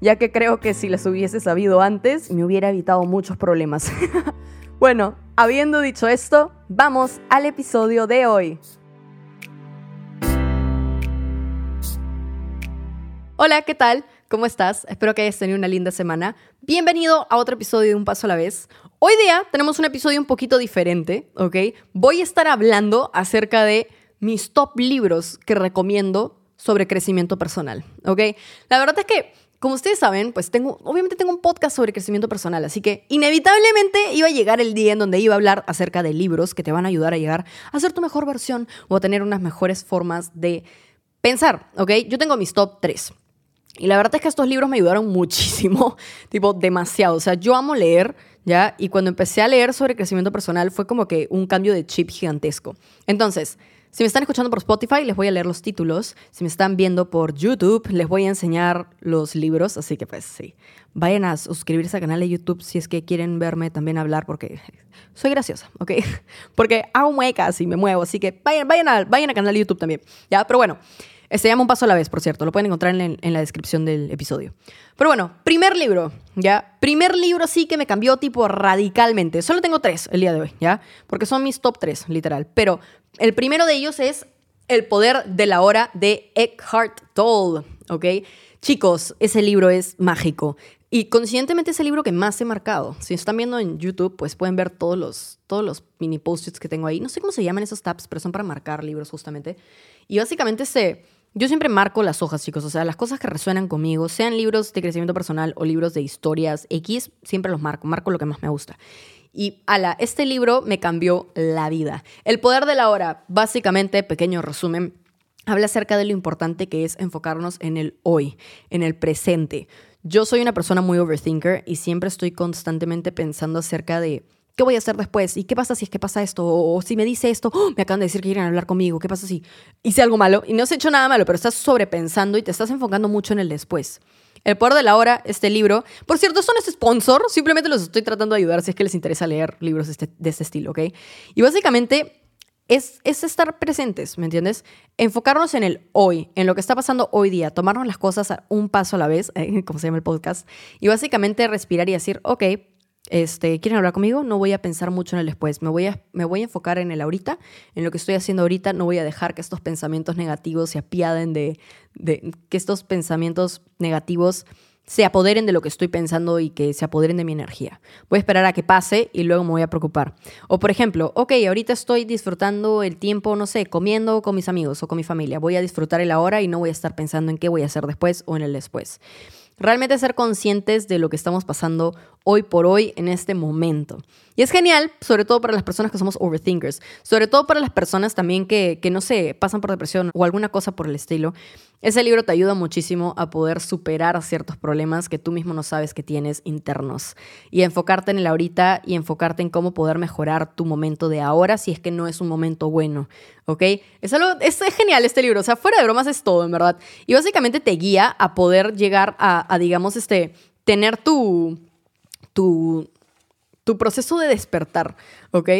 ya que creo que si las hubiese sabido antes me hubiera evitado muchos problemas. bueno, habiendo dicho esto, vamos al episodio de hoy. Hola, ¿qué tal? ¿Cómo estás? Espero que hayas tenido una linda semana. Bienvenido a otro episodio de Un Paso a la Vez. Hoy día tenemos un episodio un poquito diferente, ¿ok? Voy a estar hablando acerca de mis top libros que recomiendo sobre crecimiento personal, ¿ok? La verdad es que, como ustedes saben, pues tengo, obviamente tengo un podcast sobre crecimiento personal, así que inevitablemente iba a llegar el día en donde iba a hablar acerca de libros que te van a ayudar a llegar a ser tu mejor versión o a tener unas mejores formas de pensar, ¿ok? Yo tengo mis top 3. Y la verdad es que estos libros me ayudaron muchísimo, tipo demasiado. O sea, yo amo leer, ¿ya? Y cuando empecé a leer sobre crecimiento personal fue como que un cambio de chip gigantesco. Entonces, si me están escuchando por Spotify, les voy a leer los títulos. Si me están viendo por YouTube, les voy a enseñar los libros. Así que pues sí, vayan a suscribirse al canal de YouTube si es que quieren verme también hablar porque soy graciosa, ¿ok? Porque hago muecas y me muevo. Así que vayan, vayan, al, vayan al canal de YouTube también, ¿ya? Pero bueno. Se llama Un Paso a la Vez, por cierto. Lo pueden encontrar en, en, la descripción del episodio. Pero bueno, primer libro, ¿ya? Primer libro sí que me cambió tipo radicalmente. Solo tengo tres el día de hoy, ¿ya? Porque son mis top tres, literal. Pero el primero de ellos es El Poder de la Hora de Eckhart Tolle, ¿ok? Chicos, ese libro es mágico. Y conscientemente es el libro que más he marcado. Si están viendo en YouTube, pues pueden ver todos los, todos los mini post-its que tengo ahí. No sé cómo se llaman esos tabs, pero son para marcar libros justamente. Y básicamente se yo siempre marco las hojas, chicos, o sea, las cosas que resuenan conmigo, sean libros de crecimiento personal o libros de historias X, siempre los marco, marco lo que más me gusta. Y ala, este libro me cambió la vida. El poder de la hora, básicamente, pequeño resumen, habla acerca de lo importante que es enfocarnos en el hoy, en el presente. Yo soy una persona muy overthinker y siempre estoy constantemente pensando acerca de ¿Qué voy a hacer después? ¿Y qué pasa si es que pasa esto? O, si me dice esto, ¡oh! me acaban de decir que quieren hablar conmigo. ¿Qué pasa si hice algo malo? Y no has hecho nada malo, pero estás sobrepensando y te estás enfocando mucho en el después. El poder de la hora, este libro. Por cierto, esto no es sponsor, simplemente los estoy tratando de ayudar si es que les interesa leer libros este, de este estilo, ¿ok? Y básicamente es, es, estar presentes, ¿me entiendes? Enfocarnos en el hoy, en lo que está pasando hoy día, tomarnos las cosas un paso a la vez, como se llama el podcast, y básicamente respirar y decir, ok, este, ¿quieren hablar conmigo? No voy a pensar mucho en el después, me voy, a, me voy a enfocar en el ahorita, en lo que estoy haciendo ahorita, no voy a dejar que estos pensamientos negativos se apiaden de, de que estos pensamientos negativos se apoderen de lo que estoy pensando y que se apoderen de mi energía. Voy a esperar a que pase y luego me voy a preocupar. O por ejemplo, ok, ahorita estoy disfrutando el tiempo, no sé, comiendo con mis amigos o con mi familia. Voy a disfrutar el ahora y no voy a estar pensando en qué voy a hacer después o en el después. Realmente ser conscientes de lo que estamos pasando hoy por hoy en este momento. Y es genial, sobre todo para las personas que somos overthinkers, sobre todo para las personas también que, que no sé, pasan por depresión o alguna cosa por el estilo. Ese libro te ayuda muchísimo a poder superar ciertos problemas que tú mismo no sabes que tienes internos y enfocarte en el ahorita y enfocarte en cómo poder mejorar tu momento de ahora si es que no es un momento bueno, ¿ok? Es, es, genial este libro, o sea, fuera de bromas es todo, en verdad. Y básicamente te guía a poder llegar a, a digamos, este, tener tu, tu, tu proceso de despertar, ¿ok?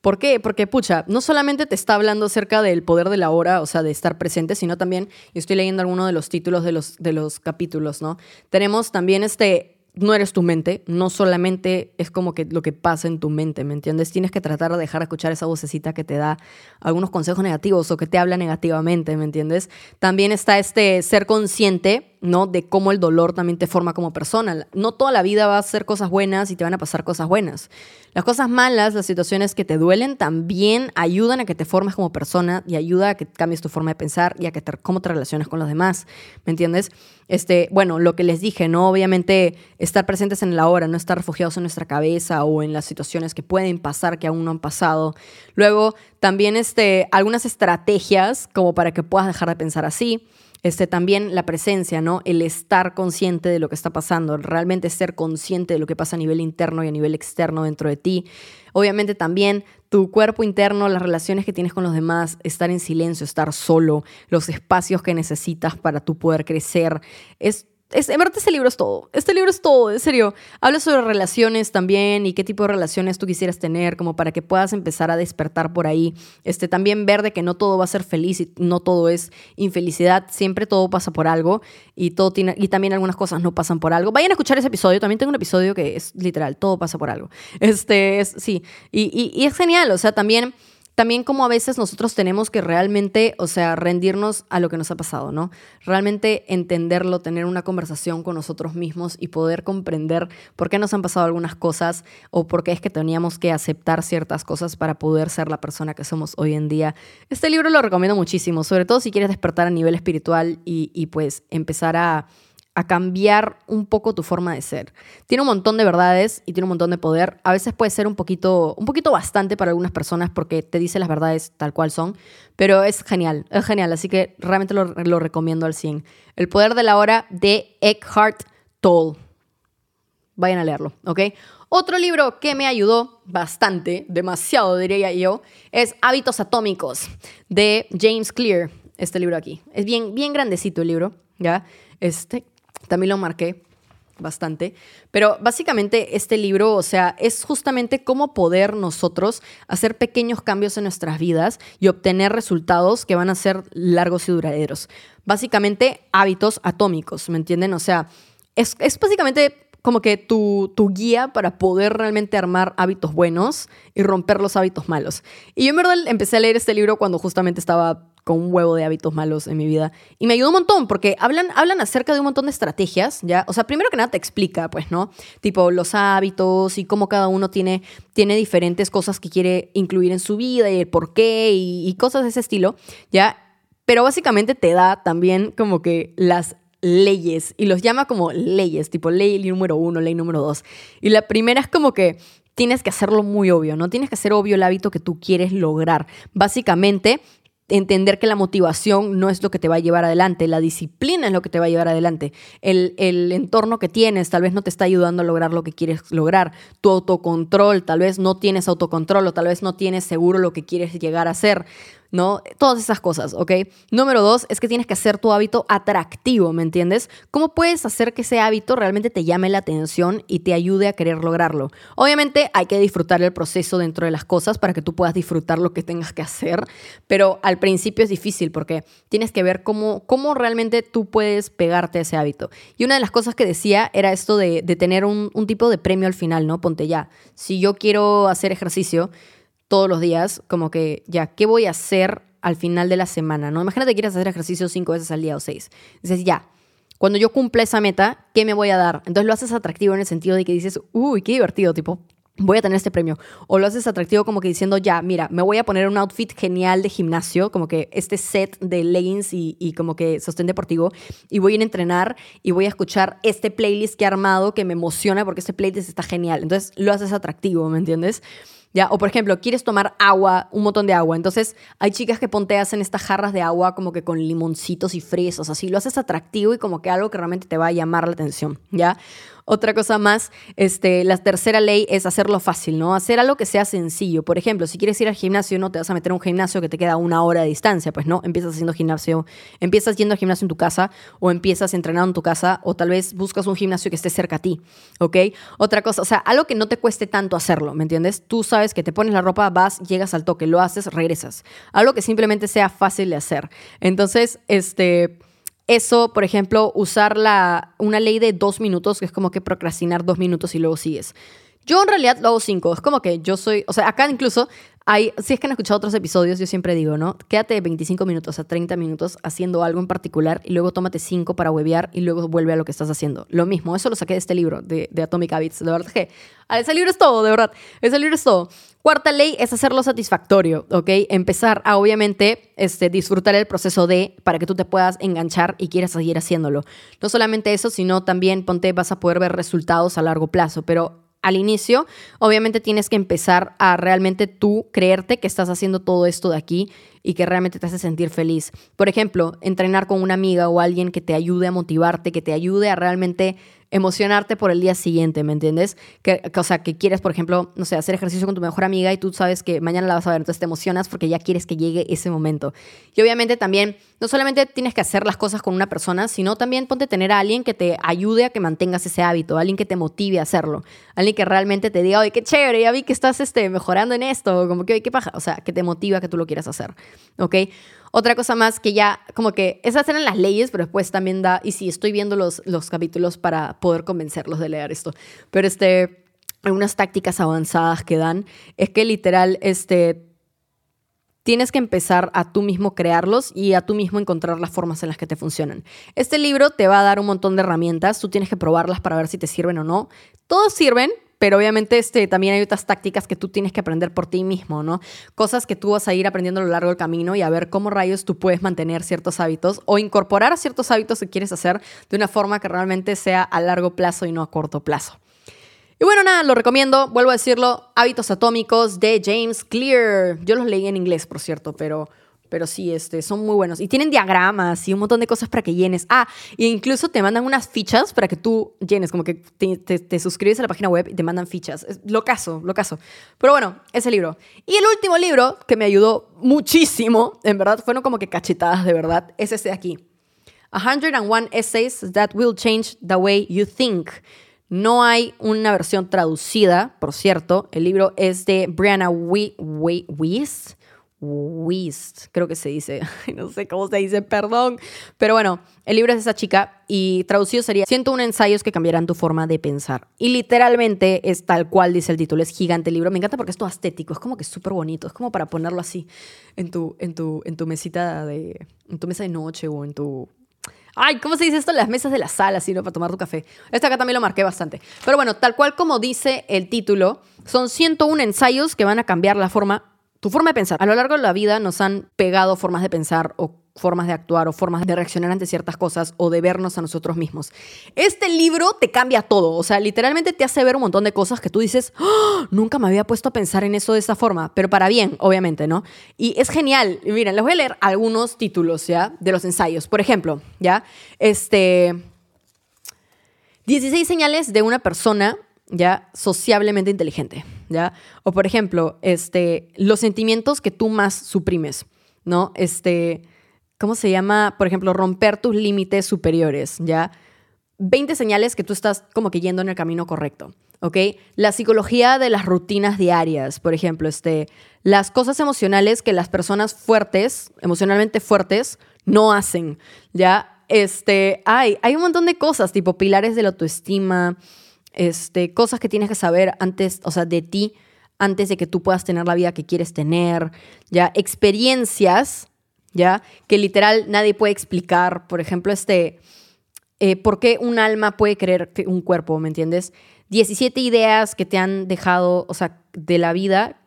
¿Por qué? Porque, pucha, no solamente te está hablando acerca del poder de la hora, o sea, de estar presente, sino también, y estoy leyendo algunos de los títulos de los, de los capítulos, ¿no? Tenemos también este, no eres tu mente, no solamente es como que lo que pasa en tu mente, ¿me entiendes? Tienes que tratar de dejar de escuchar esa vocecita que te da algunos consejos negativos o que te habla negativamente, ¿me entiendes? También está este ser consciente ¿no? De cómo el dolor también te forma como persona. No toda la vida va a ser cosas buenas y te van a pasar cosas buenas. Las cosas malas, las situaciones que te duelen, también ayudan a que te formes como persona y ayuda a que cambies tu forma de pensar y a que te, cómo te relacionas con los demás. ¿Me entiendes? Este, bueno, lo que les dije, ¿no? Obviamente estar presentes en la hora, no estar refugiados en nuestra cabeza o en las situaciones que pueden pasar que aún no han pasado. Luego, también este, algunas estrategias como para que puedas dejar de pensar así Este, también la presencia, ¿no? El estar consciente de lo que está pasando, realmente ser consciente de lo que pasa a nivel interno y a nivel externo dentro de ti. Obviamente también tu cuerpo interno, las relaciones que tienes con los demás, estar en silencio, estar solo, los espacios que necesitas para tú poder crecer. Es es, en verdad este libro es todo. Este libro es todo, en serio. Habla sobre relaciones también y qué tipo de relaciones tú quisieras tener, como para que puedas empezar a despertar por ahí. Este, también ver de que no todo va a ser feliz y no todo es infelicidad. Siempre todo pasa por algo y, todo tiene, y también algunas cosas no pasan por algo. Vayan a escuchar ese episodio. También tengo un episodio que es literal, todo pasa por algo. Este, es, sí. y, y es genial. O sea, también también como a veces nosotros tenemos que realmente, o sea, rendirnos a lo que nos ha pasado, ¿no? Realmente entenderlo, tener una conversación con nosotros mismos y poder comprender por qué nos han pasado algunas cosas o por qué es que teníamos que aceptar ciertas cosas para poder ser la persona que somos hoy en día. Este libro lo recomiendo muchísimo, sobre todo si quieres despertar a nivel espiritual y, y pues empezar a a cambiar un poco tu forma de ser. Tiene un montón de verdades y tiene un montón de poder. A veces puede ser un poquito, un poquito bastante para algunas personas porque te dice las verdades tal cual son, pero es genial, es genial, así que realmente lo, lo recomiendo al 100. El poder de la hora de Eckhart Tolle. Vayan a leerlo, ¿ok? Otro libro que me ayudó bastante, demasiado diría yo, es Hábitos Atómicos de James Clear. Este libro aquí. Es bien, bien grandecito el libro, ¿ya? Este, también lo marqué bastante. Pero básicamente este libro, o sea, es justamente cómo poder nosotros hacer pequeños cambios en nuestras vidas y obtener resultados que van a ser largos y duraderos. Básicamente hábitos atómicos, ¿me entienden? O sea, es, es básicamente como que tu, tu, guía para poder realmente armar hábitos buenos y romper los hábitos malos. Y yo en verdad empecé a leer este libro cuando justamente estaba con un huevo de hábitos malos en mi vida. Y me ayudó un montón porque hablan, hablan acerca de un montón de estrategias, ¿ya? O sea, primero que nada te explica, pues, ¿no? Tipo los hábitos y cómo cada uno tiene, tiene diferentes cosas que quiere incluir en su vida y el por qué y, y cosas de ese estilo, ¿ya? Pero básicamente te da también como que las leyes y los llama como leyes, tipo ley número uno, ley número dos. Y la primera es como que tienes que hacerlo muy obvio, ¿no? Tienes que hacer obvio el hábito que tú quieres lograr. Básicamente, entender que la motivación no es lo que te va a llevar adelante, la disciplina es lo que te va a llevar adelante. El, el, entorno que tienes tal vez no te está ayudando a lograr lo que quieres lograr. Tu autocontrol, tal vez no tienes autocontrol o tal vez no tienes seguro lo que quieres llegar a ser. ¿No? Todas esas cosas, ¿ok? Número dos es que tienes que hacer tu hábito atractivo, ¿me entiendes? ¿Cómo puedes hacer que ese hábito realmente te llame la atención y te ayude a querer lograrlo? Obviamente hay que disfrutar el proceso dentro de las cosas para que tú puedas disfrutar lo que tengas que hacer, pero al principio es difícil porque tienes que ver cómo, cómo realmente tú puedes pegarte a ese hábito. Y una de las cosas que decía era esto de, tener un tipo de premio al final, ¿no? Ponte ya, si yo quiero hacer ejercicio, todos los días, como que ya, ¿qué voy a hacer al final de la semana? ¿no? Imagínate que quieres hacer ejercicio cinco veces al día o seis. Dices, ya, cuando yo cumpla esa meta, ¿qué me voy a dar? Entonces lo haces atractivo en el sentido de que dices, uy, qué divertido, tipo, voy a tener este premio. O lo haces atractivo como que diciendo, ya, mira, me voy a poner un outfit genial de gimnasio, como que este set de leggings y, como que sostén deportivo, y voy a a entrenar y voy a escuchar este playlist que he armado que me emociona porque este playlist está genial. Entonces lo haces atractivo, ¿me entiendes? ¿Ya? O por ejemplo, quieres tomar agua, un montón de agua. Entonces, hay chicas que ponte hacen estas jarras de agua como que con limoncitos y fresas, así lo haces atractivo y como que algo que realmente te va a llamar la atención, ¿ya? Otra cosa más, este, la tercera ley es hacerlo fácil, ¿no? Hacer algo que sea sencillo. Por ejemplo, si quieres ir al gimnasio, no te vas a meter a un gimnasio que te queda una hora de distancia, pues no, empiezas haciendo gimnasio, empiezas yendo al gimnasio en tu casa o empiezas entrenando en tu casa o tal vez buscas un gimnasio que esté cerca a ti, ¿ok? Otra cosa, o sea, algo que no te cueste tanto hacerlo, ¿me entiendes? Tú sabes que te pones la ropa, vas, llegas al toque, lo haces, regresas. Algo que simplemente sea fácil de hacer. Entonces, este eso, por ejemplo, usar la, una ley de dos minutos, que es como que procrastinar dos minutos y luego sigues. Yo en realidad lo hago cinco. Es como que yo soy, o sea, acá incluso hay, si es que han escuchado otros episodios, yo siempre digo, ¿no? Quédate 25 minutos a 30 minutos haciendo algo en particular y luego tómate cinco para huevear y luego vuelve a lo que estás haciendo. Lo mismo, eso lo saqué de este libro, de, Atomic Habits. De verdad que ese libro es todo, de verdad. Ese libro es todo. Cuarta ley es hacerlo satisfactorio, ¿ok? Empezar a, obviamente, este, disfrutar el proceso de, para que tú te puedas enganchar y quieras seguir haciéndolo. No solamente eso, sino también, ponte, vas a poder ver resultados a largo plazo, pero al inicio, obviamente tienes que empezar a realmente tú creerte que estás haciendo todo esto de aquí y que realmente te hace sentir feliz. Por ejemplo, entrenar con una amiga o alguien que te ayude a motivarte, que te ayude a realmente emocionarte por el día siguiente, ¿me entiendes? Que, o sea, que quieres, por ejemplo, no sé, hacer ejercicio con tu mejor amiga y tú sabes que mañana la vas a ver, entonces te emocionas porque ya quieres que llegue ese momento. Y obviamente también, no solamente tienes que hacer las cosas con una persona, sino también ponte a tener a alguien que te ayude a que mantengas ese hábito, alguien que te motive a hacerlo, alguien que realmente te diga, oye, qué chévere, ya vi que estás este, mejorando en esto, como que, qué paja, o sea, que te motiva a que tú lo quieras hacer, ¿ok? Otra cosa más que ya, como que esas eran las leyes, pero después también da, y sí, estoy viendo los, los capítulos para poder convencerlos de leer esto, pero este, algunas tácticas avanzadas que dan es que literal, este, tienes que empezar a tú mismo crearlos y a tú mismo encontrar las formas en las que te funcionan. Este libro te va a dar un montón de herramientas, tú tienes que probarlas para ver si te sirven o no. Todos sirven, pero obviamente este, también hay otras tácticas que tú tienes que aprender por ti mismo, ¿no? Cosas que tú vas a ir aprendiendo a lo largo del camino y a ver cómo rayos tú puedes mantener ciertos hábitos o incorporar ciertos hábitos que quieres hacer de una forma que realmente sea a largo plazo y no a corto plazo. Y bueno, nada, lo recomiendo, vuelvo a decirlo, Hábitos Atómicos de James Clear. Yo los leí en inglés, por cierto, pero pero sí, este, son muy buenos. Y tienen diagramas y un montón de cosas para que llenes. Ah, e incluso te mandan unas fichas para que tú llenes, como que te, suscribes a la página web y te mandan fichas. Es lo caso, lo caso. Pero bueno, ese libro. Y el último libro que me ayudó muchísimo, en verdad, fueron como que cachetadas de verdad, es este de aquí. 101 Essays That Will Change the Way You Think. No hay una versión traducida, por cierto. El libro es de Brianna Weiss. Wist, creo que se dice, no sé cómo se dice, perdón. Pero bueno, el libro es de esa chica y traducido sería 101 ensayos que cambiarán tu forma de pensar. Y literalmente es tal cual dice el título, es gigante el libro. Me encanta porque es todo estético, es como que súper bonito, es como para ponerlo así en tu, en tu, en tu mesita de, en tu mesa de noche o en tu Ay, ¿cómo se dice esto? Las mesas de la sala, sino para tomar tu café. Esta acá también lo marqué bastante. Pero bueno, tal cual como dice el título, son 101 ensayos que van a cambiar la forma tu forma de pensar. A lo largo de la vida nos han pegado formas de pensar o formas de actuar o formas de reaccionar ante ciertas cosas o de vernos a nosotros mismos. Este libro te cambia todo, o sea, literalmente te hace ver un montón de cosas que tú dices, ¡Ah! nunca me había puesto a pensar en eso de esa forma, pero para bien, obviamente, ¿no? Y es genial. Miren, les voy a leer algunos títulos, ¿ya? De los ensayos. Por ejemplo, ¿ya? Este... 16 señales de una persona, ¿ya? Sociablemente inteligente. O por ejemplo, este, los sentimientos que tú más suprimes, ¿no? Este, ¿cómo se llama? Por ejemplo, romper tus límites superiores, ¿ya? 20 señales que tú estás como que yendo en el camino correcto, ¿ok? La psicología de las rutinas diarias, por ejemplo, este, las cosas emocionales que las personas fuertes, emocionalmente fuertes, no hacen, ¿ya? Este, hay, hay un montón de cosas, tipo pilares de la autoestima, este, cosas que tienes que saber antes, o sea, de ti, antes de que tú puedas tener la vida que quieres tener, ya, experiencias, ya, que literal nadie puede explicar, por ejemplo, este, eh, por qué un alma puede creer que un cuerpo, ¿me entiendes? 17 ideas que te han dejado, o sea, de la vida,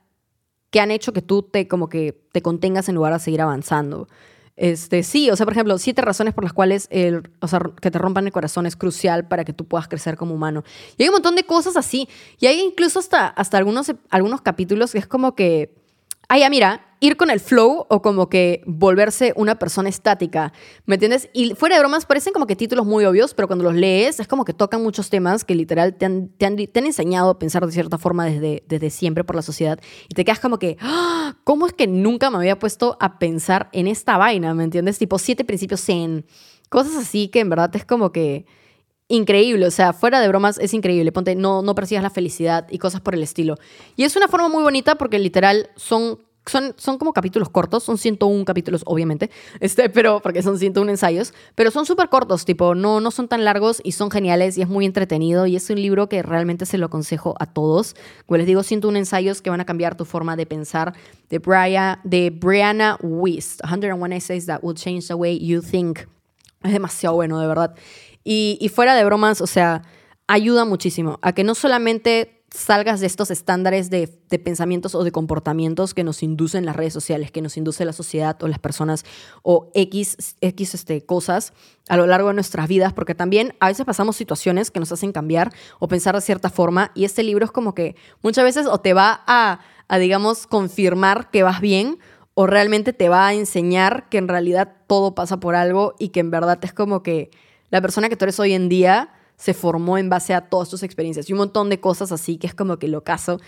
que han hecho que tú te, como que te contengas en lugar de seguir avanzando. Este, sí, o sea, por ejemplo, siete razones por las cuales el, o sea, que te rompan el corazón es crucial para que tú puedas crecer como humano. Y hay un montón de cosas así. Y hay incluso hasta, hasta algunos, algunos capítulos que es como que, ah, ya, mira, ir con el flow o como que volverse una persona estática, ¿me entiendes? Y fuera de bromas, parecen como que títulos muy obvios, pero cuando los lees es como que tocan muchos temas que literal te han, te han, enseñado a pensar de cierta forma desde, desde siempre por la sociedad y te quedas como que, ¡Ah! ¿cómo es que nunca me había puesto a pensar en esta vaina, ¿me entiendes? Tipo siete principios en cosas así que en verdad es como que increíble, o sea, fuera de bromas es increíble, ponte, no, no persigas la felicidad y cosas por el estilo. Y es una forma muy bonita porque literal son son, son como capítulos cortos, son 101 capítulos, obviamente, este, pero porque son 101 ensayos, pero son súper cortos, tipo, no, no son tan largos y son geniales y es muy entretenido y es un libro que realmente se lo aconsejo a todos. Como les digo, 101 ensayos que van a cambiar tu forma de pensar de, Brian, de Brianna Wiest, 101 essays that will change the way you think. Es demasiado bueno, de verdad. Y, fuera de bromas, o sea, ayuda muchísimo a que no solamente salgas de estos estándares de, pensamientos o de comportamientos que nos inducen las redes sociales, que nos induce la sociedad o las personas o X, X este, cosas a lo largo de nuestras vidas, porque también a veces pasamos situaciones que nos hacen cambiar o pensar de cierta forma y este libro es como que muchas veces o te va a digamos, confirmar que vas bien o realmente te va a enseñar que en realidad todo pasa por algo y que en verdad es como que la persona que tú eres hoy en día se formó en base a todas tus experiencias y un montón de cosas así que es como que lo caso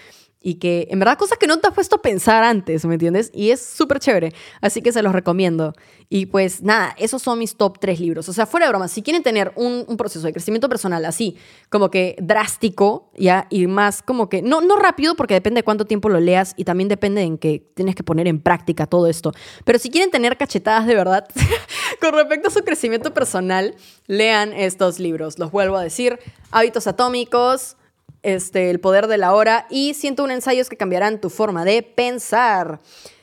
y que en verdad cosas que no te has puesto a pensar antes, ¿me entiendes? Y es súper chévere, así que se los recomiendo. Y pues nada, esos son mis top tres libros. O sea, fuera de broma, si quieren tener un, proceso de crecimiento personal así, como que drástico, ya, y más como que, no, no rápido, porque depende de cuánto tiempo lo leas y también depende en que tienes que poner en práctica todo esto. Pero si quieren tener cachetadas de verdad con respecto a su crecimiento personal, lean estos libros. Los vuelvo a decir, Hábitos Atómicos, este, El poder de la hora y 101 ensayos que cambiarán tu forma de pensar.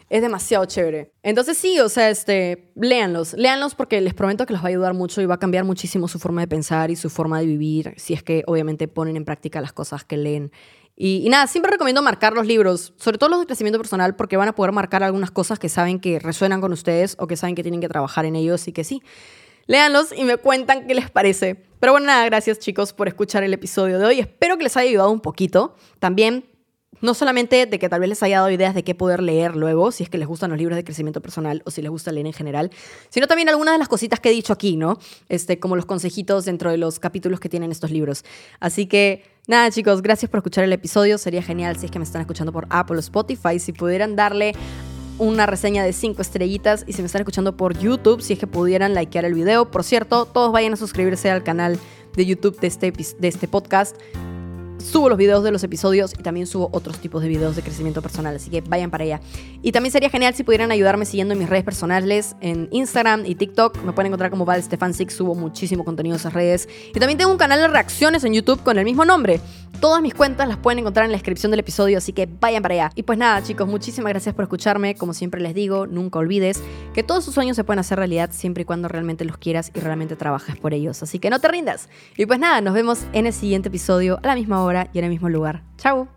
Es demasiado chévere. Entonces sí, o sea, este, léanlos, léanlos porque les prometo que les va a ayudar mucho y va a cambiar muchísimo su forma de pensar y su forma de vivir, si es que obviamente ponen en práctica las cosas que leen. Y, y, nada, siempre recomiendo marcar los libros, sobre todo los de crecimiento personal, porque van a poder marcar algunas cosas que saben que resuenan con ustedes o que saben que tienen que trabajar en ellos y que sí. Léanlos y me cuentan qué les parece. Pero bueno, nada, gracias chicos por escuchar el episodio de hoy. Espero que les haya ayudado un poquito. También, no solamente de que tal vez les haya dado ideas de qué poder leer luego, si es que les gustan los libros de crecimiento personal o si les gusta leer en general, sino también algunas de las cositas que he dicho aquí, ¿no? Este, como los consejitos dentro de los capítulos que tienen estos libros. Así que Nada chicos, gracias por escuchar el episodio. Sería genial si es que me están escuchando por Apple o Spotify, si pudieran darle una reseña de 5 estrellitas y si me están escuchando por YouTube, si es que pudieran likear el video. Por cierto, todos vayan a suscribirse al canal de YouTube de este, de este podcast subo los videos de los episodios y también subo otros tipos de videos de crecimiento personal, así que vayan para allá. Y también sería genial si pudieran ayudarme siguiendo mis redes personales en Instagram y TikTok. Me pueden encontrar como Val Stefan subo muchísimo contenido en esas redes. Y también tengo un canal de reacciones en YouTube con el mismo nombre. Todas mis cuentas las pueden encontrar en la descripción del episodio, así que vayan para allá. Y pues nada, chicos, muchísimas gracias por escucharme. Como siempre les digo, nunca olvides que todos sus sueños se pueden hacer realidad siempre y cuando realmente los quieras y realmente trabajes por ellos. Así que no te rindas. Y pues nada, nos vemos en el siguiente episodio a la misma hora y en el mismo lugar. Chao.